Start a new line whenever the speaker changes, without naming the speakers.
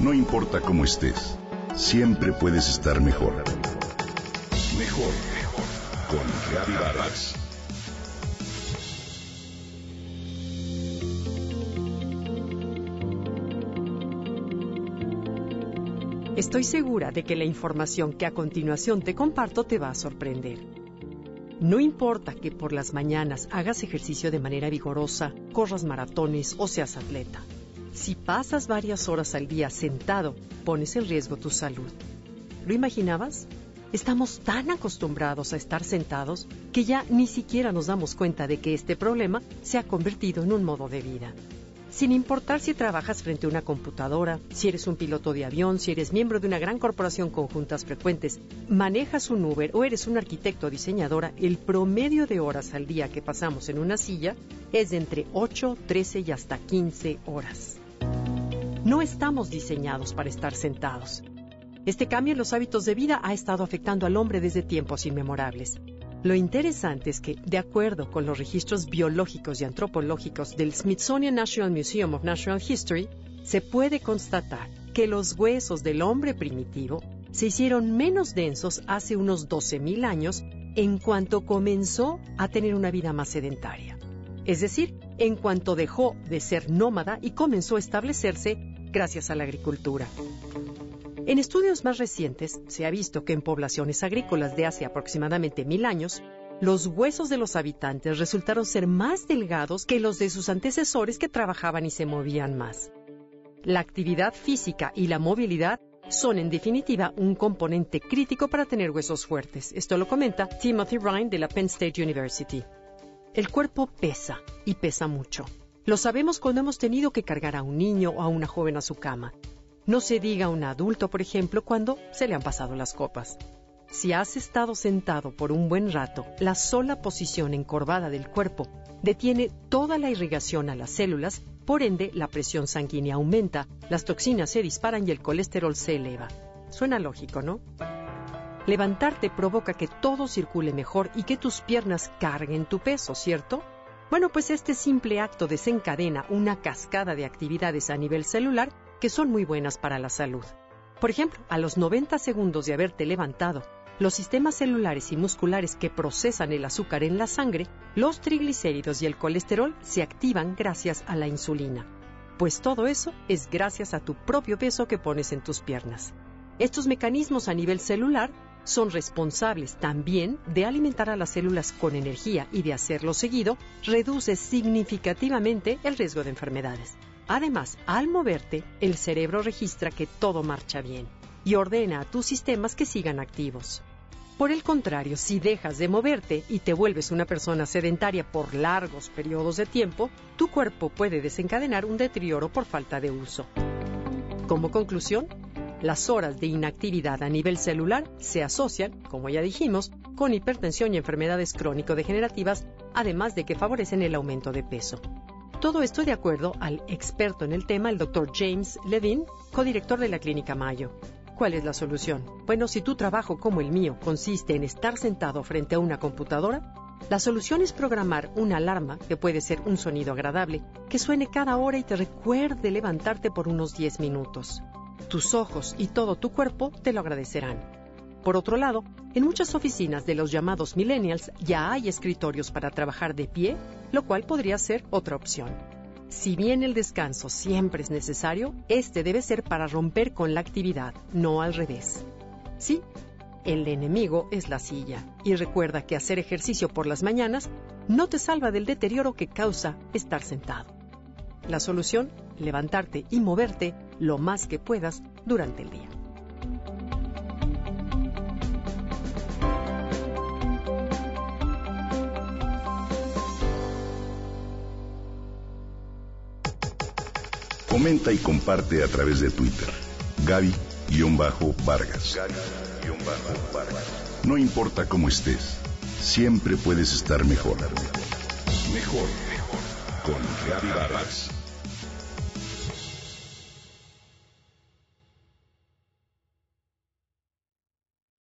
No importa cómo estés, siempre puedes estar mejor. Mejor, mejor. Con Reavivadas.
Estoy segura de que la información que a continuación te comparto te va a sorprender. No importa que por las mañanas hagas ejercicio de manera vigorosa, corras maratones o seas atleta. Si pasas varias horas al día sentado, pones en riesgo tu salud. ¿Lo imaginabas? Estamos tan acostumbrados a estar sentados que ya ni siquiera nos damos cuenta de que este problema se ha convertido en un modo de vida. Sin importar si trabajas frente a una computadora, si eres un piloto de avión, si eres miembro de una gran corporación con juntas frecuentes, manejas un Uber o eres un arquitecto o diseñadora, el promedio de horas al día que pasamos en una silla es de entre 8, 13 y hasta 15 horas. No estamos diseñados para estar sentados. Este cambio en los hábitos de vida ha estado afectando al hombre desde tiempos inmemorables. Lo interesante es que, de acuerdo con los registros biológicos y antropológicos del Smithsonian National Museum of Natural History, se puede constatar que los huesos del hombre primitivo se hicieron menos densos hace unos 12.000 años en cuanto comenzó a tener una vida más sedentaria. Es decir, en cuanto dejó de ser nómada y comenzó a establecerse gracias a la agricultura. En estudios más recientes se ha visto que en poblaciones agrícolas de hace aproximadamente mil años, los huesos de los habitantes resultaron ser más delgados que los de sus antecesores que trabajaban y se movían más. La actividad física y la movilidad son en definitiva un componente crítico para tener huesos fuertes. Esto lo comenta Timothy Ryan de la Penn State University. El cuerpo pesa y pesa mucho. Lo sabemos cuando hemos tenido que cargar a un niño o a una joven a su cama. No se diga a un adulto, por ejemplo, cuando se le han pasado las copas. Si has estado sentado por un buen rato, la sola posición encorvada del cuerpo detiene toda la irrigación a las células, por ende la presión sanguínea aumenta, las toxinas se disparan y el colesterol se eleva. Suena lógico, ¿no? Levantarte provoca que todo circule mejor y que tus piernas carguen tu peso, ¿cierto? Bueno, pues este simple acto desencadena una cascada de actividades a nivel celular que son muy buenas para la salud. Por ejemplo, a los 90 segundos de haberte levantado, los sistemas celulares y musculares que procesan el azúcar en la sangre, los triglicéridos y el colesterol se activan gracias a la insulina. Pues todo eso es gracias a tu propio peso que pones en tus piernas. Estos mecanismos a nivel celular son responsables también de alimentar a las células con energía y de hacerlo seguido, reduce significativamente el riesgo de enfermedades. Además, al moverte, el cerebro registra que todo marcha bien y ordena a tus sistemas que sigan activos. Por el contrario, si dejas de moverte y te vuelves una persona sedentaria por largos periodos de tiempo, tu cuerpo puede desencadenar un deterioro por falta de uso. Como conclusión, las horas de inactividad a nivel celular se asocian, como ya dijimos, con hipertensión y enfermedades crónico-degenerativas, además de que favorecen el aumento de peso. Todo esto de acuerdo al experto en el tema, el doctor James Levine, codirector de la Clínica Mayo. ¿Cuál es la solución? Bueno, si tu trabajo como el mío consiste en estar sentado frente a una computadora, la solución es programar una alarma, que puede ser un sonido agradable, que suene cada hora y te recuerde levantarte por unos 10 minutos. Tus ojos y todo tu cuerpo te lo agradecerán. Por otro lado, en muchas oficinas de los llamados millennials ya hay escritorios para trabajar de pie, lo cual podría ser otra opción. Si bien el descanso siempre es necesario, este debe ser para romper con la actividad, no al revés. Sí, el enemigo es la silla, y recuerda que hacer ejercicio por las mañanas no te salva del deterioro que causa estar sentado. La solución, levantarte y moverte lo más que puedas durante el día.
Comenta y comparte a través de Twitter. Gaby-Vargas. No importa cómo estés, siempre puedes estar mejor. Mejor, mejor. Con Gaby Vargas.